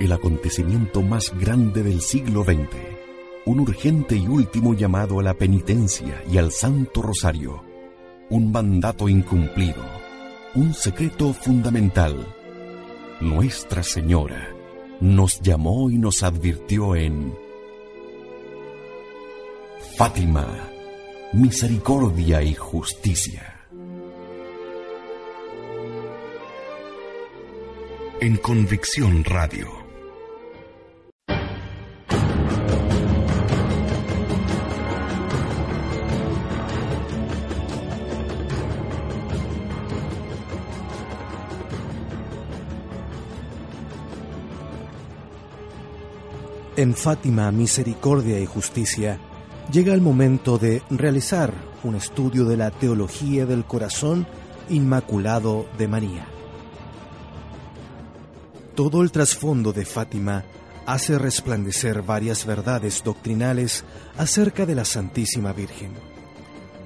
El acontecimiento más grande del siglo XX, un urgente y último llamado a la penitencia y al Santo Rosario, un mandato incumplido, un secreto fundamental. Nuestra Señora nos llamó y nos advirtió en Fátima, misericordia y justicia. En Convicción Radio. En Fátima, Misericordia y Justicia, llega el momento de realizar un estudio de la teología del corazón inmaculado de María. Todo el trasfondo de Fátima hace resplandecer varias verdades doctrinales acerca de la Santísima Virgen.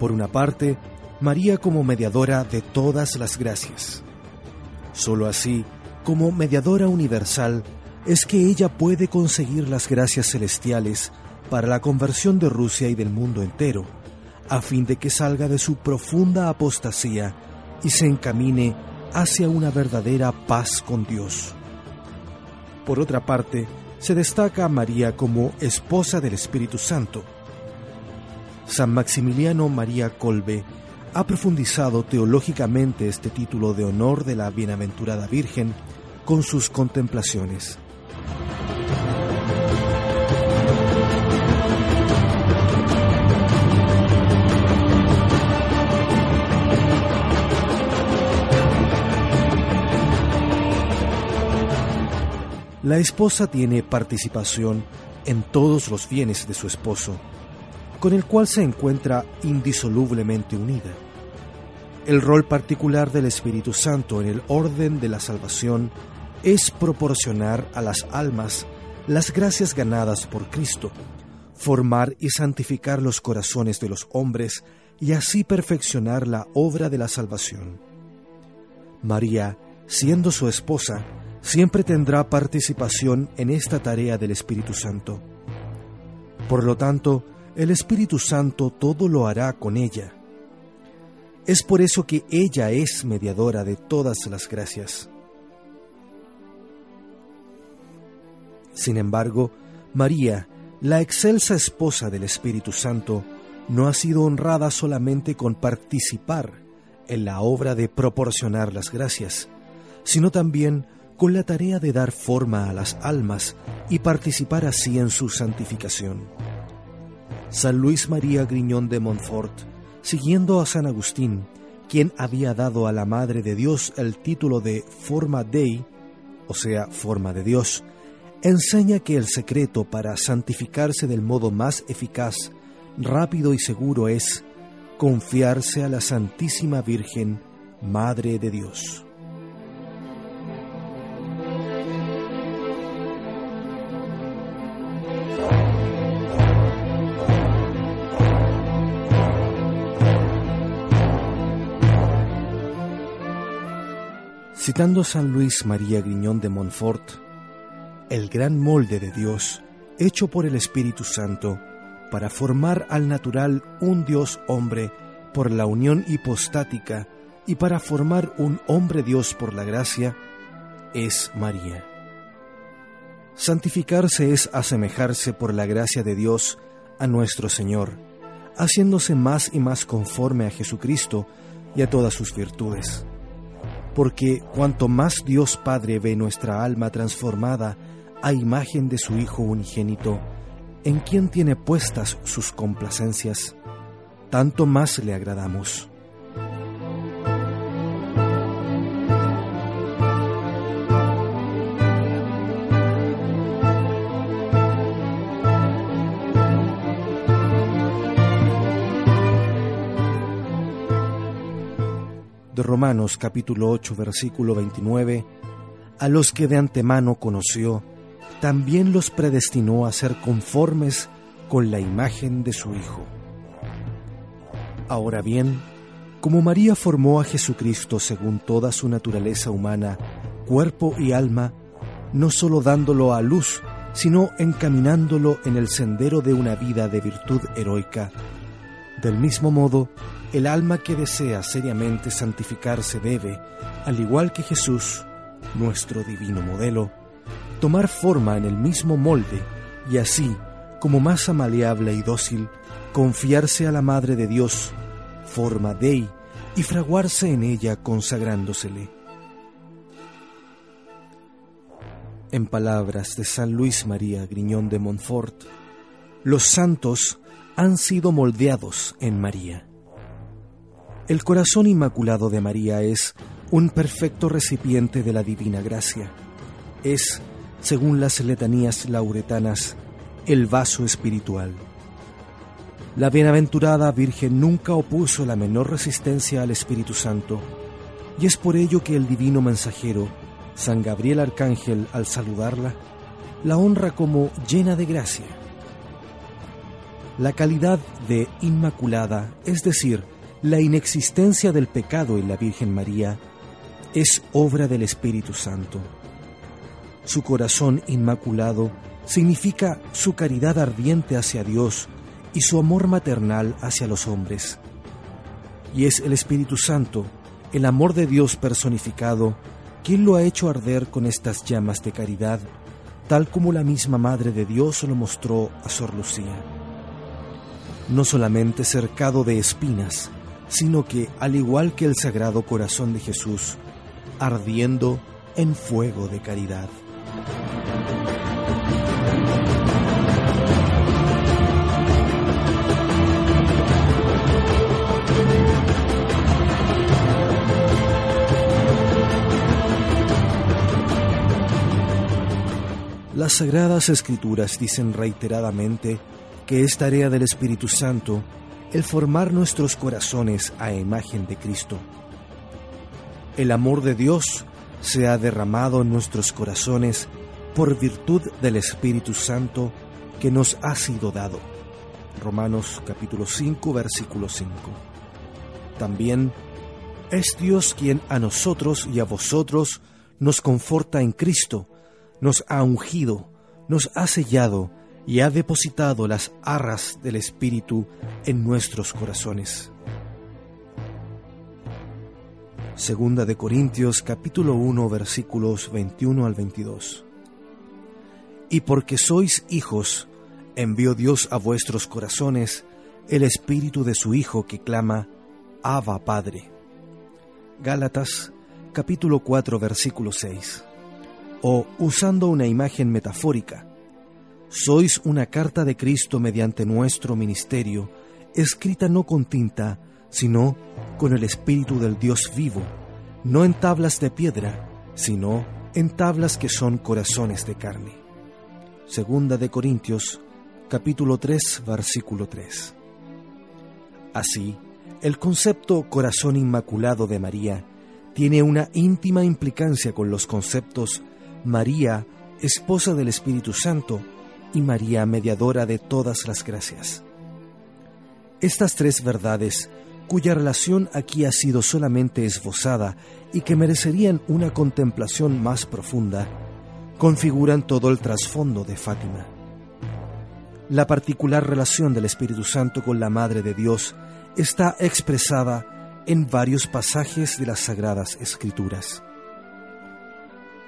Por una parte, María como mediadora de todas las gracias. Solo así, como mediadora universal, es que ella puede conseguir las gracias celestiales para la conversión de Rusia y del mundo entero, a fin de que salga de su profunda apostasía y se encamine hacia una verdadera paz con Dios. Por otra parte, se destaca a María como esposa del Espíritu Santo. San Maximiliano María Colbe ha profundizado teológicamente este título de honor de la Bienaventurada Virgen con sus contemplaciones. La esposa tiene participación en todos los bienes de su esposo, con el cual se encuentra indisolublemente unida. El rol particular del Espíritu Santo en el orden de la salvación es proporcionar a las almas las gracias ganadas por Cristo, formar y santificar los corazones de los hombres y así perfeccionar la obra de la salvación. María, siendo su esposa, siempre tendrá participación en esta tarea del Espíritu Santo. Por lo tanto, el Espíritu Santo todo lo hará con ella. Es por eso que ella es mediadora de todas las gracias. Sin embargo, María, la excelsa esposa del Espíritu Santo, no ha sido honrada solamente con participar en la obra de proporcionar las gracias, sino también con la tarea de dar forma a las almas y participar así en su santificación. San Luis María Griñón de Montfort, siguiendo a San Agustín, quien había dado a la Madre de Dios el título de Forma Dei, o sea, forma de Dios, enseña que el secreto para santificarse del modo más eficaz, rápido y seguro es confiarse a la Santísima Virgen, Madre de Dios. Citando San Luis María Griñón de Montfort, el gran molde de Dios, hecho por el Espíritu Santo, para formar al natural un Dios hombre por la unión hipostática y para formar un hombre Dios por la gracia, es María. Santificarse es asemejarse por la gracia de Dios a nuestro Señor, haciéndose más y más conforme a Jesucristo y a todas sus virtudes porque cuanto más Dios Padre ve nuestra alma transformada a imagen de su Hijo unigénito, en quien tiene puestas sus complacencias, tanto más le agradamos. Capítulo 8 versículo 29, a los que de antemano conoció, también los predestinó a ser conformes con la imagen de su Hijo. Ahora bien, como María formó a Jesucristo según toda su naturaleza humana, cuerpo y alma, no sólo dándolo a luz, sino encaminándolo en el sendero de una vida de virtud heroica. Del mismo modo, el alma que desea seriamente santificarse debe, al igual que Jesús, nuestro divino modelo, tomar forma en el mismo molde y así, como masa maleable y dócil, confiarse a la Madre de Dios, forma Dei, y fraguarse en ella consagrándosele. En palabras de San Luis María Griñón de Montfort, los santos han sido moldeados en María. El corazón inmaculado de María es un perfecto recipiente de la divina gracia. Es, según las letanías lauretanas, el vaso espiritual. La bienaventurada Virgen nunca opuso la menor resistencia al Espíritu Santo, y es por ello que el divino mensajero, San Gabriel Arcángel, al saludarla, la honra como llena de gracia. La calidad de Inmaculada, es decir, la inexistencia del pecado en la Virgen María, es obra del Espíritu Santo. Su corazón inmaculado significa su caridad ardiente hacia Dios y su amor maternal hacia los hombres. Y es el Espíritu Santo, el amor de Dios personificado, ¿Quién lo ha hecho arder con estas llamas de caridad, tal como la misma Madre de Dios lo mostró a Sor Lucía. No solamente cercado de espinas, sino que, al igual que el Sagrado Corazón de Jesús, ardiendo en fuego de caridad. Las sagradas escrituras dicen reiteradamente que es tarea del Espíritu Santo el formar nuestros corazones a imagen de Cristo. El amor de Dios se ha derramado en nuestros corazones por virtud del Espíritu Santo que nos ha sido dado. Romanos capítulo 5 versículo 5. También es Dios quien a nosotros y a vosotros nos conforta en Cristo, nos ha ungido, nos ha sellado y ha depositado las arras del Espíritu en nuestros corazones. Segunda de Corintios capítulo 1 versículos 21 al 22. Y porque sois hijos, envió Dios a vuestros corazones el Espíritu de su Hijo que clama, Abba Padre. Gálatas capítulo 4 versículo 6 o usando una imagen metafórica, sois una carta de Cristo mediante nuestro ministerio, escrita no con tinta, sino con el Espíritu del Dios vivo, no en tablas de piedra, sino en tablas que son corazones de carne. Segunda de Corintios, capítulo 3, versículo 3. Así, el concepto corazón inmaculado de María tiene una íntima implicancia con los conceptos María, esposa del Espíritu Santo, y María, mediadora de todas las gracias. Estas tres verdades, cuya relación aquí ha sido solamente esbozada y que merecerían una contemplación más profunda, configuran todo el trasfondo de Fátima. La particular relación del Espíritu Santo con la Madre de Dios está expresada en varios pasajes de las Sagradas Escrituras.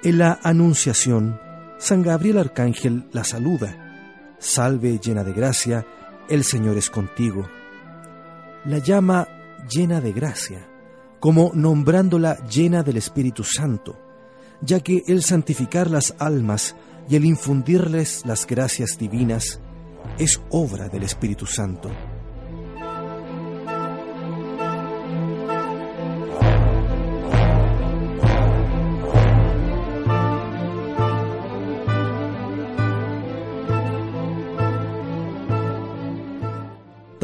En la Anunciación, San Gabriel Arcángel la saluda. Salve llena de gracia, el Señor es contigo. La llama llena de gracia, como nombrándola llena del Espíritu Santo, ya que el santificar las almas y el infundirles las gracias divinas es obra del Espíritu Santo.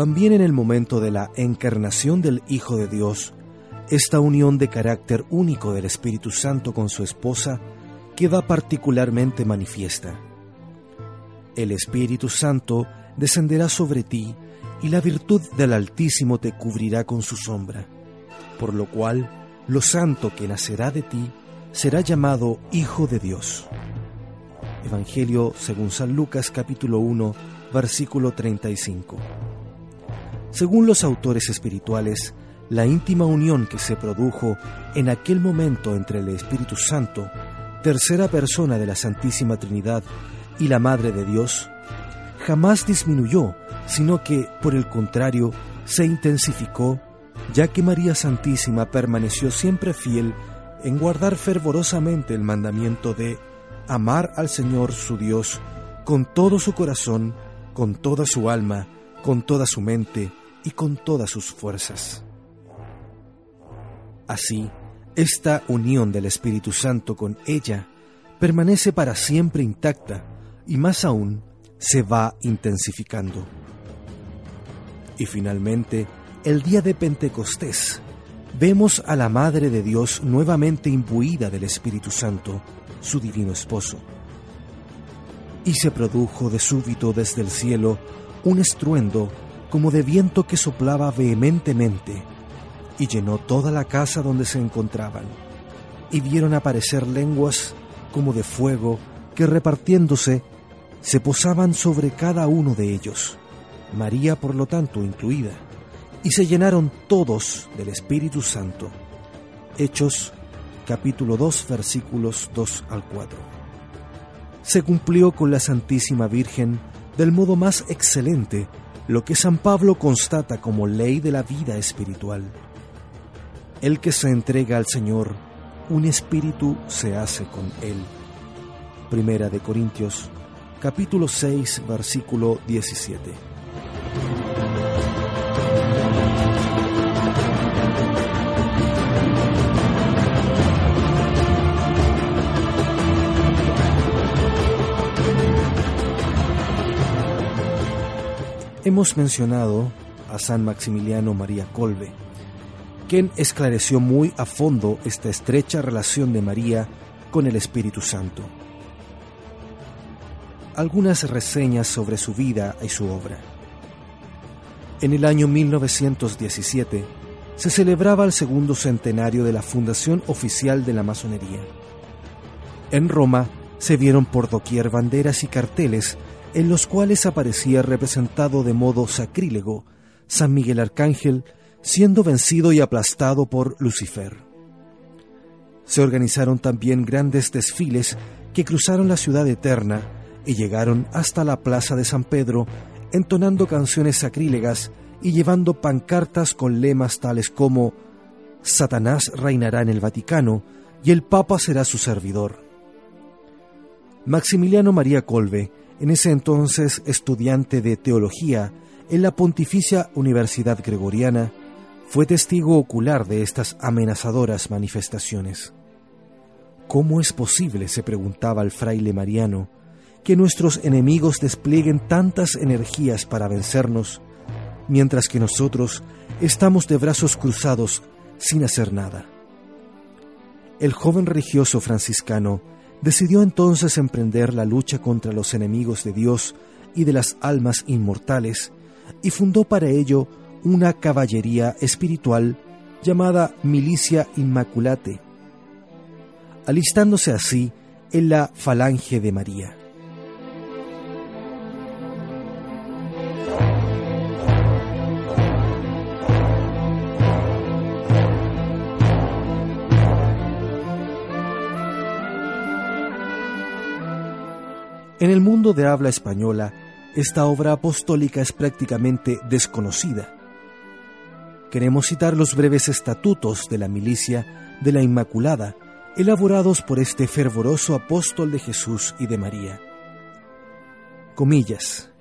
También en el momento de la encarnación del Hijo de Dios, esta unión de carácter único del Espíritu Santo con su esposa queda particularmente manifiesta. El Espíritu Santo descenderá sobre ti y la virtud del Altísimo te cubrirá con su sombra, por lo cual lo santo que nacerá de ti será llamado Hijo de Dios. Evangelio según San Lucas capítulo 1 versículo 35. Según los autores espirituales, la íntima unión que se produjo en aquel momento entre el Espíritu Santo, tercera persona de la Santísima Trinidad, y la Madre de Dios, jamás disminuyó, sino que, por el contrario, se intensificó, ya que María Santísima permaneció siempre fiel en guardar fervorosamente el mandamiento de amar al Señor su Dios con todo su corazón, con toda su alma, con toda su mente y con todas sus fuerzas. Así, esta unión del Espíritu Santo con ella permanece para siempre intacta y más aún se va intensificando. Y finalmente, el día de Pentecostés, vemos a la Madre de Dios nuevamente imbuida del Espíritu Santo, su divino esposo. Y se produjo de súbito desde el cielo un estruendo como de viento que soplaba vehementemente y llenó toda la casa donde se encontraban. Y vieron aparecer lenguas como de fuego que repartiéndose se posaban sobre cada uno de ellos, María por lo tanto incluida, y se llenaron todos del Espíritu Santo. Hechos capítulo 2 versículos 2 al 4. Se cumplió con la Santísima Virgen del modo más excelente lo que San Pablo constata como ley de la vida espiritual. El que se entrega al Señor, un espíritu se hace con él. Primera de Corintios, capítulo 6, versículo 17. Hemos mencionado a San Maximiliano María Colbe, quien esclareció muy a fondo esta estrecha relación de María con el Espíritu Santo. Algunas reseñas sobre su vida y su obra. En el año 1917 se celebraba el segundo centenario de la fundación oficial de la masonería. En Roma se vieron por doquier banderas y carteles en los cuales aparecía representado de modo sacrílego San Miguel Arcángel siendo vencido y aplastado por Lucifer. Se organizaron también grandes desfiles que cruzaron la ciudad eterna y llegaron hasta la plaza de San Pedro entonando canciones sacrílegas y llevando pancartas con lemas tales como Satanás reinará en el Vaticano y el Papa será su servidor. Maximiliano María Colbe en ese entonces estudiante de teología en la Pontificia Universidad Gregoriana, fue testigo ocular de estas amenazadoras manifestaciones. ¿Cómo es posible, se preguntaba el fraile Mariano, que nuestros enemigos desplieguen tantas energías para vencernos, mientras que nosotros estamos de brazos cruzados sin hacer nada? El joven religioso franciscano decidió entonces emprender la lucha contra los enemigos de Dios y de las almas inmortales, y fundó para ello una caballería espiritual llamada Milicia Inmaculate, alistándose así en la Falange de María. En el mundo de habla española, esta obra apostólica es prácticamente desconocida. Queremos citar los breves estatutos de la milicia de la Inmaculada, elaborados por este fervoroso apóstol de Jesús y de María. Comillas.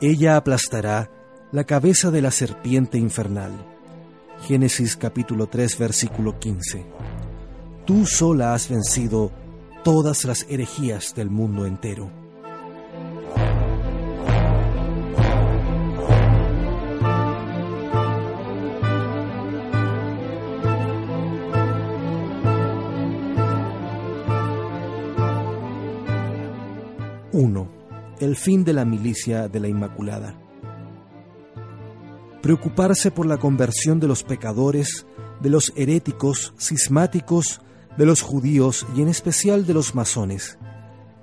Ella aplastará la cabeza de la serpiente infernal. Génesis capítulo 3 versículo 15. Tú sola has vencido todas las herejías del mundo entero. Uno. El fin de la milicia de la Inmaculada. Preocuparse por la conversión de los pecadores, de los heréticos, cismáticos, de los judíos y en especial de los masones,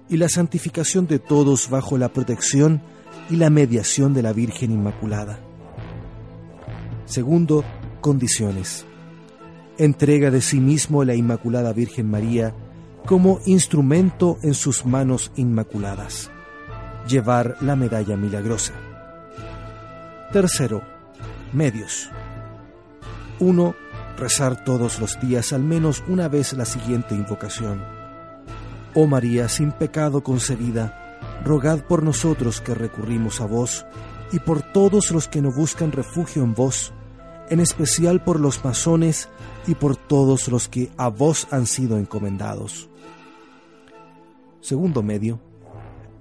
y la santificación de todos bajo la protección y la mediación de la Virgen Inmaculada. Segundo, condiciones. Entrega de sí mismo la Inmaculada Virgen María como instrumento en sus manos inmaculadas. Llevar la medalla milagrosa. Tercero, medios. 1. Rezar todos los días al menos una vez la siguiente invocación. Oh María, sin pecado concebida, rogad por nosotros que recurrimos a vos y por todos los que no buscan refugio en vos, en especial por los masones y por todos los que a vos han sido encomendados. Segundo medio,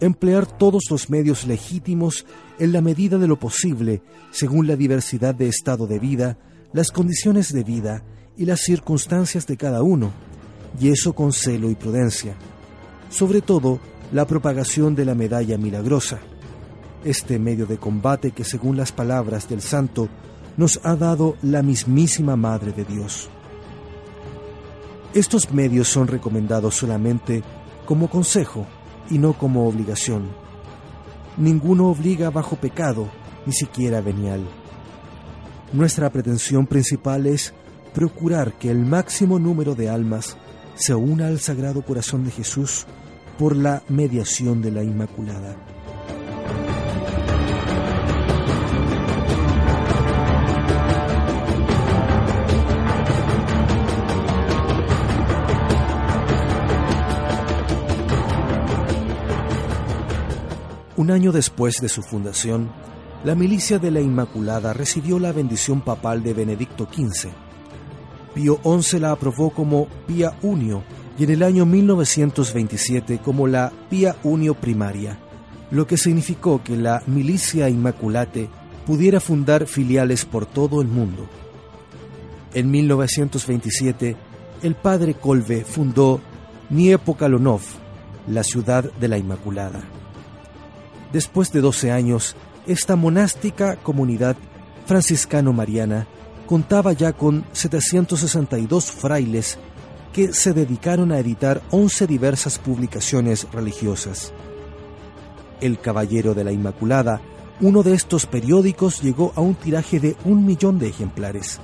emplear todos los medios legítimos en la medida de lo posible, según la diversidad de estado de vida, las condiciones de vida y las circunstancias de cada uno, y eso con celo y prudencia. Sobre todo, la propagación de la medalla milagrosa, este medio de combate que según las palabras del santo nos ha dado la mismísima Madre de Dios. Estos medios son recomendados solamente como consejo y no como obligación. Ninguno obliga bajo pecado, ni siquiera venial. Nuestra pretensión principal es procurar que el máximo número de almas se una al Sagrado Corazón de Jesús por la mediación de la Inmaculada. Un año después de su fundación, la milicia de la Inmaculada recibió la bendición papal de Benedicto XV. Pío XI la aprobó como Pía Unio y en el año 1927 como la Pía Unio Primaria, lo que significó que la milicia Inmaculate pudiera fundar filiales por todo el mundo. En 1927, el padre Colbe fundó Niepokalonov, la ciudad de la Inmaculada. Después de 12 años, esta monástica comunidad franciscano-mariana contaba ya con 762 frailes que se dedicaron a editar 11 diversas publicaciones religiosas. El Caballero de la Inmaculada, uno de estos periódicos, llegó a un tiraje de un millón de ejemplares.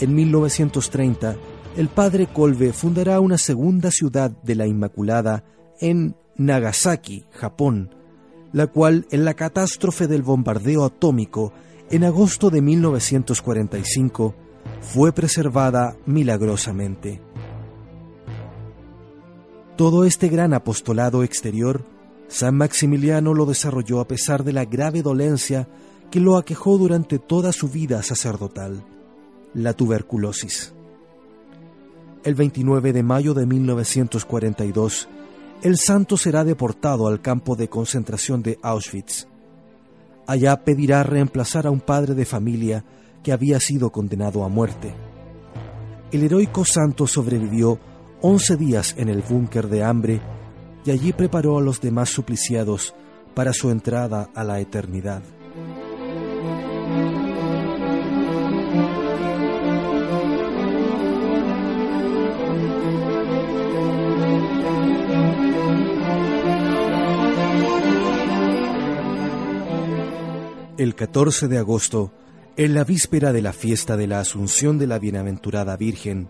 En 1930, el padre Colbe fundará una segunda ciudad de la Inmaculada en Nagasaki, Japón, la cual en la catástrofe del bombardeo atómico en agosto de 1945 fue preservada milagrosamente. Todo este gran apostolado exterior, San Maximiliano lo desarrolló a pesar de la grave dolencia que lo aquejó durante toda su vida sacerdotal, la tuberculosis. El 29 de mayo de 1942, el santo será deportado al campo de concentración de Auschwitz. Allá pedirá reemplazar a un padre de familia que había sido condenado a muerte. El heroico santo sobrevivió 11 días en el búnker de hambre y allí preparó a los demás supliciados para su entrada a la eternidad. El 14 de agosto, en la víspera de la fiesta de la Asunción de la Bienaventurada Virgen,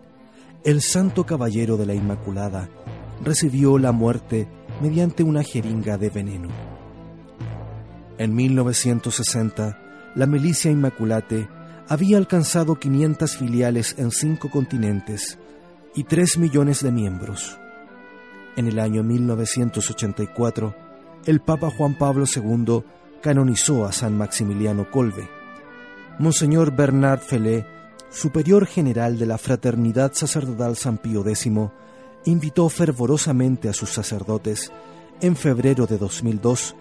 el Santo Caballero de la Inmaculada recibió la muerte mediante una jeringa de veneno. En 1960, la milicia Inmaculate había alcanzado 500 filiales en cinco continentes y 3 millones de miembros. En el año 1984, el Papa Juan Pablo II canonizó a San Maximiliano Colbe. Monseñor Bernard Felé, superior general de la Fraternidad Sacerdotal San Pío X, invitó fervorosamente a sus sacerdotes en febrero de 2002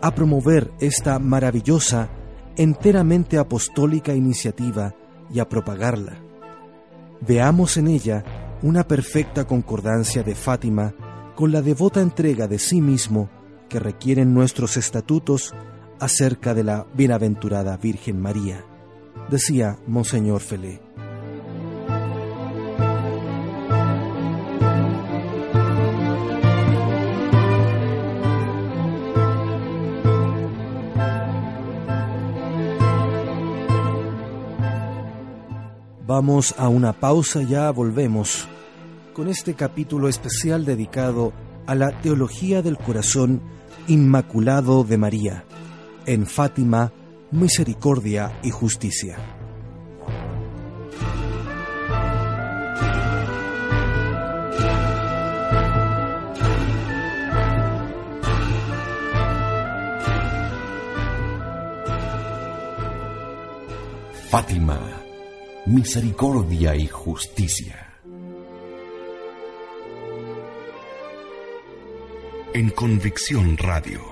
a promover esta maravillosa, enteramente apostólica iniciativa y a propagarla. Veamos en ella una perfecta concordancia de Fátima con la devota entrega de sí mismo que requieren nuestros estatutos acerca de la bienaventurada Virgen María, decía Monseñor Felé. Vamos a una pausa, ya volvemos con este capítulo especial dedicado a la teología del corazón inmaculado de María, en Fátima, misericordia y justicia. Fátima, misericordia y justicia. En Convicción Radio